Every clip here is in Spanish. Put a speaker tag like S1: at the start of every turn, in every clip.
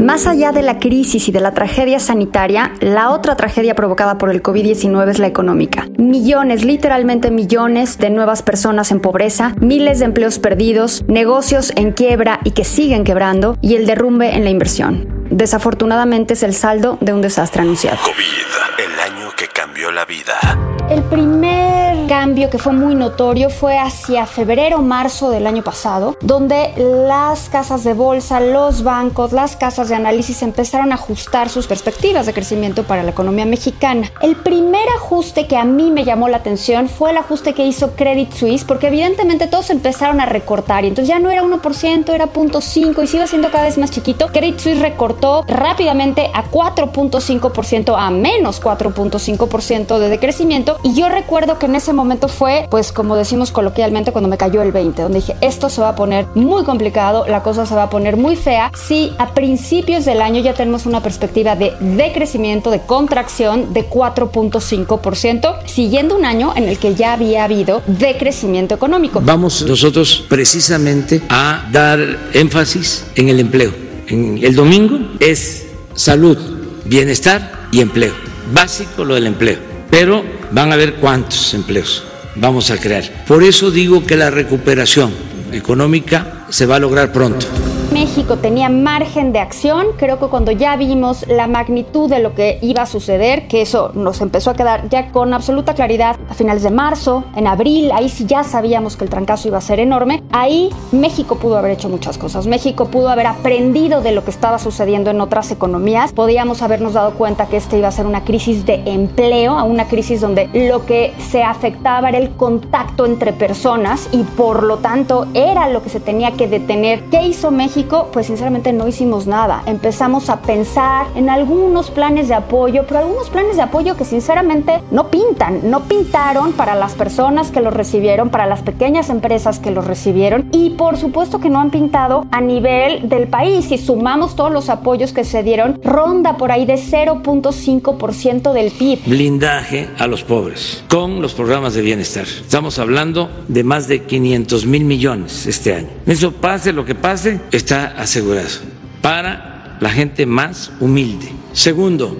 S1: Más allá de la crisis y de la tragedia sanitaria, la otra tragedia provocada por el COVID-19 es la económica. Millones, literalmente millones de nuevas personas en pobreza, miles de empleos perdidos, negocios en quiebra y que siguen quebrando y el derrumbe en la inversión. Desafortunadamente es el saldo de un desastre anunciado.
S2: COVID, el año que cambió la vida.
S1: El primer cambio que fue muy notorio fue hacia febrero, marzo del año pasado, donde las casas de bolsa, los bancos, las casas de análisis empezaron a ajustar sus perspectivas de crecimiento para la economía mexicana. El primer ajuste que a mí me llamó la atención fue el ajuste que hizo Credit Suisse, porque evidentemente todos empezaron a recortar y entonces ya no era 1%, era 0.5% y se iba siendo cada vez más chiquito. Credit Suisse recortó rápidamente a 4.5% a menos 4.5% de decrecimiento y yo recuerdo que en ese momento fue, pues como decimos coloquialmente, cuando me cayó el 20, donde dije, esto se va a poner muy complicado, la cosa se va a poner muy fea. Si a principios del año ya tenemos una perspectiva de decrecimiento, de contracción de 4.5%, siguiendo un año en el que ya había habido decrecimiento económico.
S3: Vamos nosotros precisamente a dar énfasis en el empleo. El domingo es salud, bienestar y empleo. Básico lo del empleo pero van a ver cuántos empleos vamos a crear. Por eso digo que la recuperación económica se va a lograr pronto.
S1: México tenía margen de acción. Creo que cuando ya vimos la magnitud de lo que iba a suceder, que eso nos empezó a quedar ya con absoluta claridad a finales de marzo, en abril, ahí sí ya sabíamos que el trancazo iba a ser enorme. Ahí México pudo haber hecho muchas cosas. México pudo haber aprendido de lo que estaba sucediendo en otras economías. Podíamos habernos dado cuenta que este iba a ser una crisis de empleo, a una crisis donde lo que se afectaba era el contacto entre personas y por lo tanto era lo que se tenía que detener. ¿Qué hizo México? Pues sinceramente no hicimos nada. Empezamos a pensar en algunos planes de apoyo, pero algunos planes de apoyo que sinceramente no pintan, no pintaron para las personas que los recibieron, para las pequeñas empresas que los recibieron y por supuesto que no han pintado a nivel del país. Si sumamos todos los apoyos que se dieron, ronda por ahí de 0.5% del PIB.
S3: Blindaje a los pobres con los programas de bienestar. Estamos hablando de más de 500 mil millones este año. Eso pase lo que pase, está asegurado para la gente más humilde. Segundo,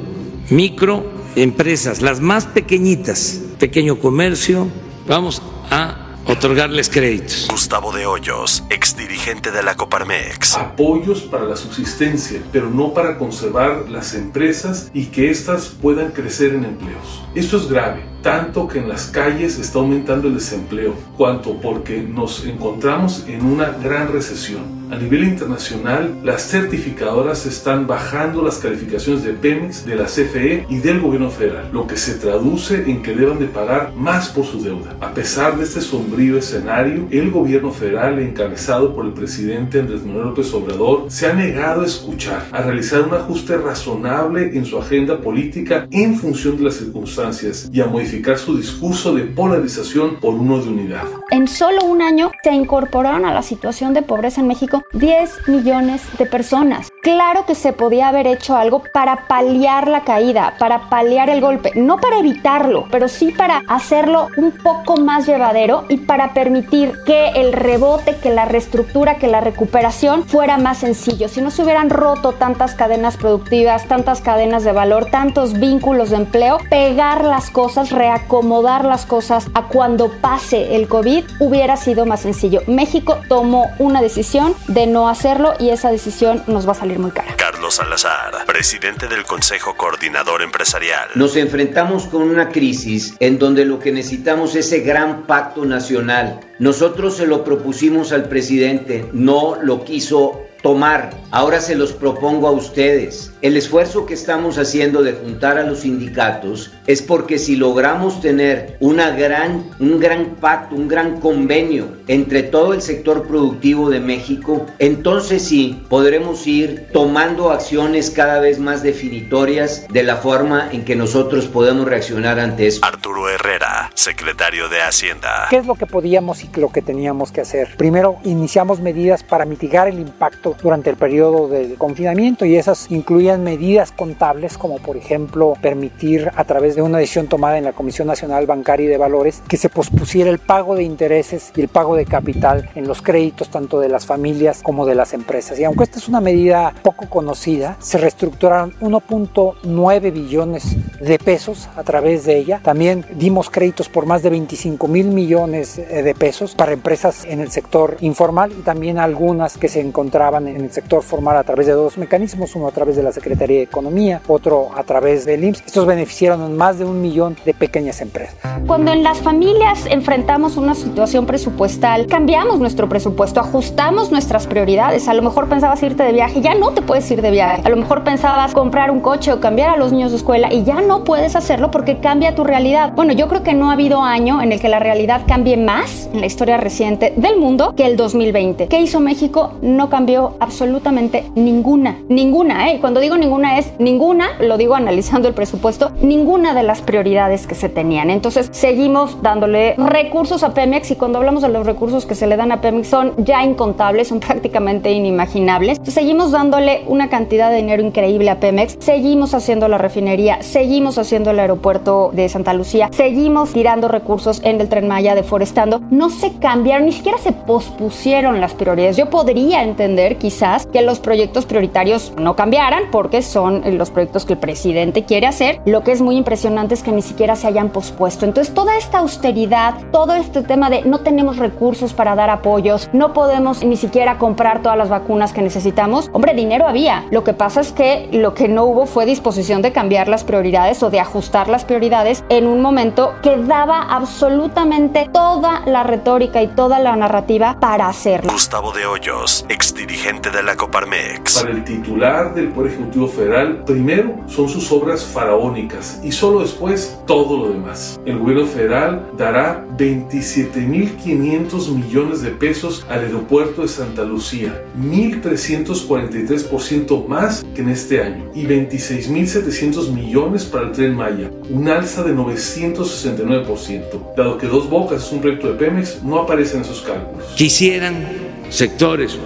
S3: microempresas, las más pequeñitas, pequeño comercio, vamos a otorgarles créditos.
S2: Gustavo de Hoyos, exdirigente de la Coparmex.
S4: Apoyos para la subsistencia, pero no para conservar las empresas y que éstas puedan crecer en empleos. Esto es grave tanto que en las calles está aumentando el desempleo, cuanto porque nos encontramos en una gran recesión. A nivel internacional, las certificadoras están bajando las calificaciones de Pemex, de la CFE y del gobierno federal, lo que se traduce en que deban de pagar más por su deuda. A pesar de este sombrío escenario, el gobierno federal, encabezado por el presidente Andrés Manuel López Obrador, se ha negado a escuchar, a realizar un ajuste razonable en su agenda política en función de las circunstancias y a modificar su discurso de polarización por uno de unidad.
S1: En solo un año se incorporaron a la situación de pobreza en México 10 millones de personas. Claro que se podía haber hecho algo para paliar la caída, para paliar el golpe, no para evitarlo, pero sí para hacerlo un poco más llevadero y para permitir que el rebote, que la reestructura, que la recuperación fuera más sencillo. Si no se hubieran roto tantas cadenas productivas, tantas cadenas de valor, tantos vínculos de empleo, pegar las cosas reacomodar las cosas a cuando pase el COVID hubiera sido más sencillo. México tomó una decisión de no hacerlo y esa decisión nos va a salir muy cara.
S2: Carlos Salazar, presidente del Consejo Coordinador Empresarial.
S5: Nos enfrentamos con una crisis en donde lo que necesitamos es ese gran pacto nacional. Nosotros se lo propusimos al presidente, no lo quiso tomar. Ahora se los propongo a ustedes. El esfuerzo que estamos haciendo de juntar a los sindicatos es porque si logramos tener una gran, un gran pacto, un gran convenio entre todo el sector productivo de México, entonces sí podremos ir tomando acciones cada vez más definitorias de la forma en que nosotros podemos reaccionar ante eso.
S2: Arturo Herrera, secretario de Hacienda.
S6: ¿Qué es lo que podíamos y lo que teníamos que hacer? Primero, iniciamos medidas para mitigar el impacto durante el periodo del confinamiento y esas incluían medidas contables como por ejemplo permitir a través de una decisión tomada en la Comisión Nacional Bancaria y de Valores que se pospusiera el pago de intereses y el pago de capital en los créditos tanto de las familias como de las empresas. Y aunque esta es una medida poco conocida, se reestructuraron 1.9 billones de pesos a través de ella. También dimos créditos por más de 25 mil millones eh, de pesos para empresas en el sector informal y también algunas que se encontraban en el sector formal a través de dos mecanismos, uno a través de la Secretaría de Economía, otro a través del IMSS. Estos beneficiaron a más de un millón de pequeñas empresas.
S1: Cuando en las familias enfrentamos una situación presupuestal, cambiamos nuestro presupuesto, ajustamos nuestras prioridades. A lo mejor pensabas irte de viaje, ya no te puedes ir de A lo mejor pensabas comprar un coche o cambiar a los niños de escuela y ya no puedes hacerlo porque cambia tu realidad. Bueno, yo creo que no ha habido año en el que la realidad cambie más en la historia reciente del mundo que el 2020. ¿Qué hizo México? No cambió absolutamente ninguna. Ninguna, ¿eh? Cuando digo ninguna es ninguna, lo digo analizando el presupuesto, ninguna de las prioridades que se tenían. Entonces seguimos dándole recursos a Pemex y cuando hablamos de los recursos que se le dan a Pemex son ya incontables, son prácticamente inimaginables. seguimos dándole una cantidad de dinero increíble a Pemex, seguimos haciendo la refinería, seguimos haciendo el aeropuerto de Santa Lucía, seguimos tirando recursos en el tren Maya deforestando. No se cambiaron, ni siquiera se pospusieron las prioridades. Yo podría entender quizás que los proyectos prioritarios no cambiaran porque son los proyectos que el presidente quiere hacer. Lo que es muy impresionante es que ni siquiera se hayan pospuesto. Entonces toda esta austeridad, todo este tema de no tenemos recursos para dar apoyos, no podemos ni siquiera comprar todas las vacunas que necesitamos. Hombre, dinero había. Lo que pasa es que lo que no hubo fue disposición de cambiar las prioridades o de ajustar las prioridades en un momento que daba absolutamente toda la retórica y toda la narrativa para hacerlo.
S2: Gustavo de Hoyos, exdirigente de la Coparmex.
S4: Para el titular del Poder Ejecutivo Federal, primero son sus obras faraónicas y solo después todo lo demás. El gobierno federal dará 27.500 millones de pesos al aeropuerto de Santa Lucía, 1.343% más que en este año, y 26.700 millones para el tren Maya, un alza de 969%. Dado que Dos Bocas es un proyecto de Pemex, no aparecen esos cálculos.
S3: Quisieran sectores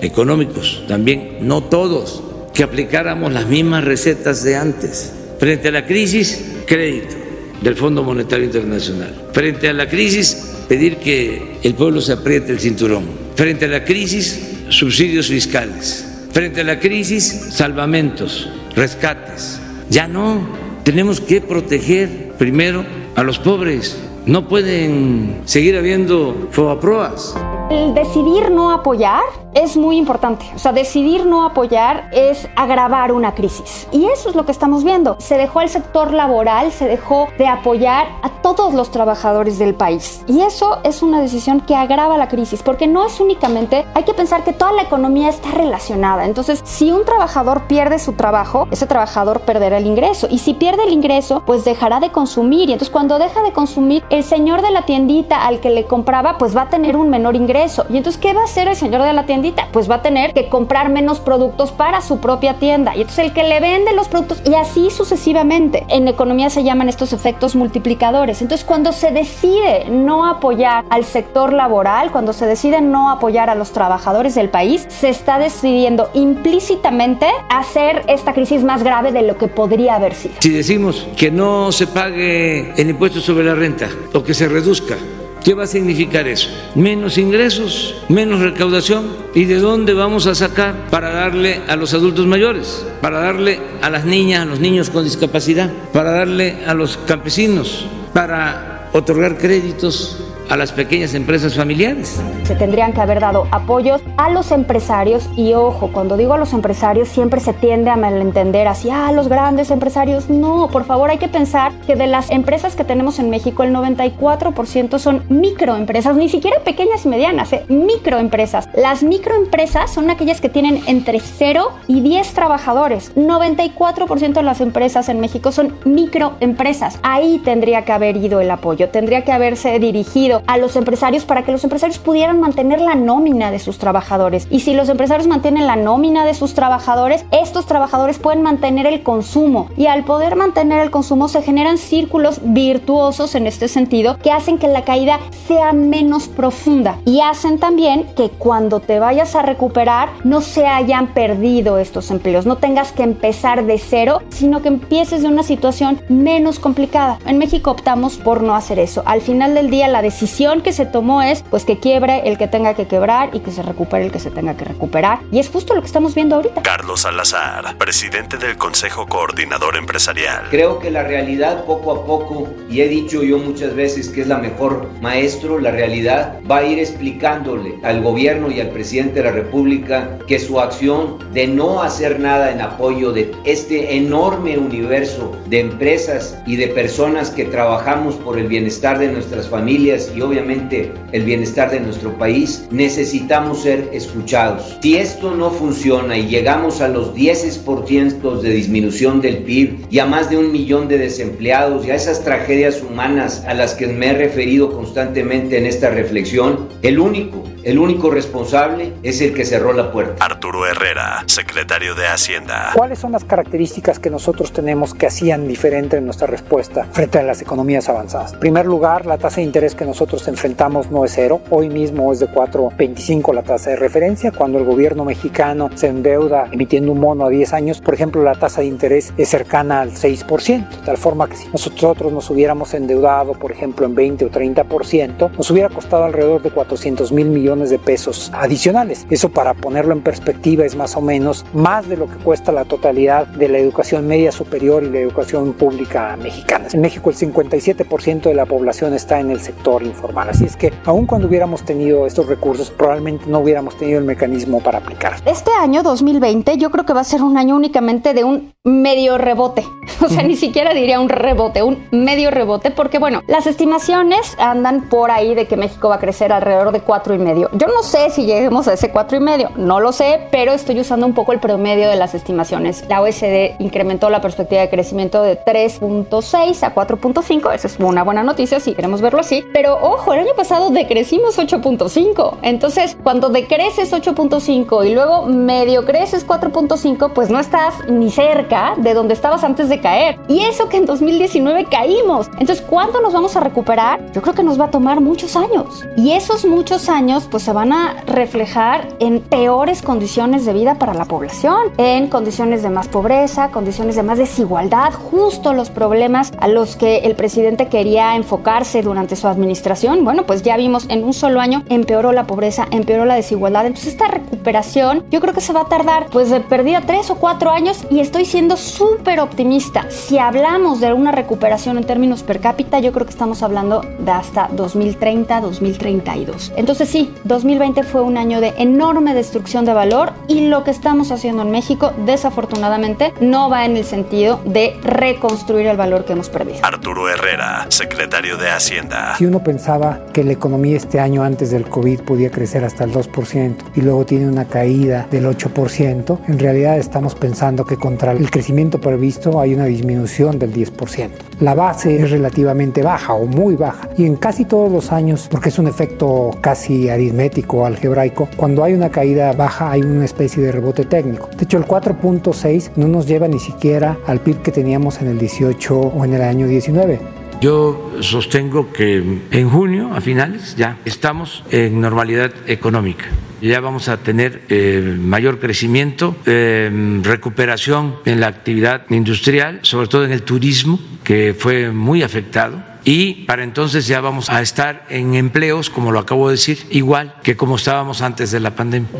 S3: económicos, también no todos, que aplicáramos las mismas recetas de antes. Frente a la crisis, crédito del Fondo Monetario Internacional. Frente a la crisis, pedir que el pueblo se apriete el cinturón. Frente a la crisis, subsidios fiscales. Frente a la crisis, salvamentos, rescates. Ya no, tenemos que proteger primero a los pobres. No pueden seguir habiendo fobaproas.
S1: El decidir no apoyar es muy importante. O sea, decidir no apoyar es agravar una crisis. Y eso es lo que estamos viendo. Se dejó al sector laboral, se dejó de apoyar a todos los trabajadores del país. Y eso es una decisión que agrava la crisis, porque no es únicamente, hay que pensar que toda la economía está relacionada. Entonces, si un trabajador pierde su trabajo, ese trabajador perderá el ingreso. Y si pierde el ingreso, pues dejará de consumir. Y entonces cuando deja de consumir, el señor de la tiendita al que le compraba, pues va a tener un menor ingreso. Y entonces, ¿qué va a hacer el señor de la tiendita? pues va a tener que comprar menos productos para su propia tienda. Y entonces el que le vende los productos y así sucesivamente. En economía se llaman estos efectos multiplicadores. Entonces cuando se decide no apoyar al sector laboral, cuando se decide no apoyar a los trabajadores del país, se está decidiendo implícitamente hacer esta crisis más grave de lo que podría haber sido.
S3: Si decimos que no se pague el impuesto sobre la renta o que se reduzca, ¿Qué va a significar eso? Menos ingresos, menos recaudación. ¿Y de dónde vamos a sacar para darle a los adultos mayores? Para darle a las niñas, a los niños con discapacidad, para darle a los campesinos, para otorgar créditos a las pequeñas empresas familiares.
S1: Se tendrían que haber dado apoyos a los empresarios y ojo, cuando digo a los empresarios siempre se tiende a malentender así, ah, los grandes empresarios. No, por favor, hay que pensar que de las empresas que tenemos en México, el 94% son microempresas, ni siquiera pequeñas y medianas, ¿eh? microempresas. Las microempresas son aquellas que tienen entre 0 y 10 trabajadores. 94% de las empresas en México son microempresas. Ahí tendría que haber ido el apoyo, tendría que haberse dirigido a los empresarios para que los empresarios pudieran mantener la nómina de sus trabajadores. Y si los empresarios mantienen la nómina de sus trabajadores, estos trabajadores pueden mantener el consumo. Y al poder mantener el consumo se generan círculos virtuosos en este sentido que hacen que la caída sea menos profunda y hacen también que cuando te vayas a recuperar no se hayan perdido estos empleos, no tengas que empezar de cero, sino que empieces de una situación menos complicada. En México optamos por no hacer eso. Al final del día la decisión que se tomó es pues que quiebre el que tenga que quebrar y que se recupere el que se tenga que recuperar. Y es justo lo que estamos viendo ahorita.
S2: Carlos Salazar, presidente del Consejo Coordinador Empresarial.
S5: Creo que la realidad poco a poco, y he dicho yo muchas veces que es la mejor maestro, la realidad va a ir explicándole al gobierno y al presidente de la República que su acción de no hacer nada en apoyo de este enorme universo de empresas y de personas que trabajamos por el bienestar de nuestras familias y obviamente el bienestar de nuestro país, necesitamos ser escuchados. Si esto no funciona y llegamos a los 10% de disminución del PIB y a más de un millón de desempleados y a esas tragedias humanas a las que me he referido constantemente en esta reflexión, el único, el único responsable es el que cerró la puerta.
S2: Arturo Herrera, secretario de Hacienda.
S6: ¿Cuáles son las características que nosotros tenemos que hacían diferente en nuestra respuesta frente a las economías avanzadas? En primer lugar, la tasa de interés que nosotros enfrentamos no es cero. Hoy mismo es de 4.25 la tasa de referencia. Cuando el gobierno mexicano se endeuda emitiendo un mono a 10 años, por ejemplo, la tasa de interés es cercana al 6%, de tal forma que si nosotros nos hubiéramos endeudado, por ejemplo, en 20 o 30%, nos hubiera costado alrededor de 400 mil millones de pesos adicionales. Eso para ponerlo en perspectiva es más o menos más de lo que cuesta la totalidad de la educación media superior y la educación pública mexicana. En México el 57% de la población está en el sector informal, así es que aun cuando hubiéramos tenido estos recursos, probablemente no hubiéramos tenido el mecanismo para aplicar.
S1: Este año 2020 yo creo que va a ser un año únicamente de un medio rebote. O sea, ni siquiera diría un rebote, un medio rebote, porque bueno, las estimaciones andan por ahí de que México va a crecer alrededor de cuatro y medio. Yo no sé si lleguemos a ese cuatro y medio, no lo sé, pero estoy usando un poco el promedio de las estimaciones. La OSD incrementó la perspectiva de crecimiento de 3.6 a 4.5. Esa es una buena noticia si queremos verlo así. Pero ojo, el año pasado decrecimos 8.5. Entonces, cuando decreces 8.5 y luego medio creces 4.5, pues no estás ni cerca de donde estabas antes de caer. Y eso que en 2019 caímos. Entonces, ¿cuándo nos vamos a recuperar? Yo creo que nos va a tomar muchos años. Y esos muchos años, pues se van a reflejar en peores condiciones de vida para la población, en condiciones de más pobreza, condiciones de más desigualdad, justo los problemas a los que el presidente quería enfocarse durante su administración. Bueno, pues ya vimos en un solo año empeoró la pobreza, empeoró la desigualdad. Entonces esta recuperación yo creo que se va a tardar pues de perdida tres o cuatro años y estoy siendo súper optimista. Si hablamos de una recuperación en términos per cápita, yo creo que estamos hablando de hasta 2030, 2032. Entonces sí, 2020 fue un año de enorme destrucción de valor y lo que estamos haciendo en México desafortunadamente no va en el sentido de reconstruir el valor que hemos perdido.
S2: Arturo Herrera, secretario de Hacienda.
S6: Si uno pensaba que la economía este año antes del COVID podía crecer hasta el 2% y luego tiene una caída del 8%, en realidad estamos pensando que contra el crecimiento previsto hay una disminución del 10%. La base es relativamente baja o muy baja y en casi todos los años, porque es un efecto casi aritmético, algebraico, cuando hay una caída baja hay una especie de rebote técnico. De hecho, el 4.6 no nos lleva ni siquiera al PIB que teníamos en el 18 o en el año 19.
S3: Yo sostengo que en junio, a finales, ya estamos en normalidad económica. Ya vamos a tener eh, mayor crecimiento, eh, recuperación en la actividad industrial, sobre todo en el turismo, que fue muy afectado. Y para entonces ya vamos a estar en empleos, como lo acabo de decir, igual que como estábamos antes de la pandemia.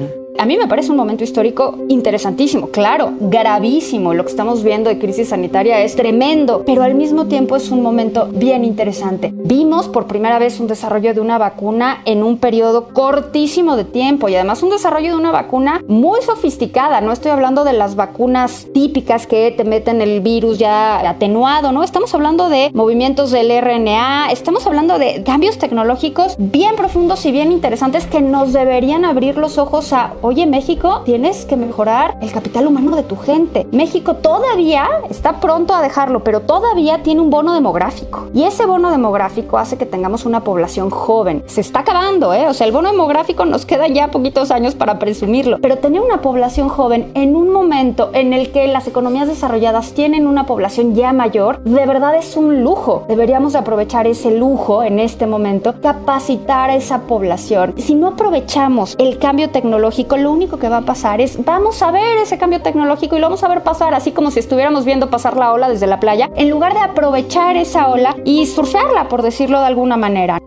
S1: A mí me parece un momento histórico interesantísimo, claro, gravísimo. Lo que estamos viendo de crisis sanitaria es tremendo, pero al mismo tiempo es un momento bien interesante. Vimos por primera vez un desarrollo de una vacuna en un periodo cortísimo de tiempo y además un desarrollo de una vacuna muy sofisticada. No estoy hablando de las vacunas típicas que te meten el virus ya atenuado, ¿no? Estamos hablando de movimientos del RNA, estamos hablando de cambios tecnológicos bien profundos y bien interesantes que nos deberían abrir los ojos a oye México, tienes que mejorar el capital humano de tu gente. México todavía está pronto a dejarlo, pero todavía tiene un bono demográfico. Y ese bono demográfico hace que tengamos una población joven. Se está acabando, ¿eh? O sea, el bono demográfico nos queda ya poquitos años para presumirlo. Pero tener una población joven en un momento en el que las economías desarrolladas tienen una población ya mayor, de verdad es un lujo. Deberíamos aprovechar ese lujo en este momento, capacitar a esa población. Si no aprovechamos el cambio tecnológico, lo único que va a pasar es vamos a ver ese cambio tecnológico y lo vamos a ver pasar así como si estuviéramos viendo pasar la ola desde la playa, en lugar de aprovechar esa ola y surfearla, por decirlo de alguna manera.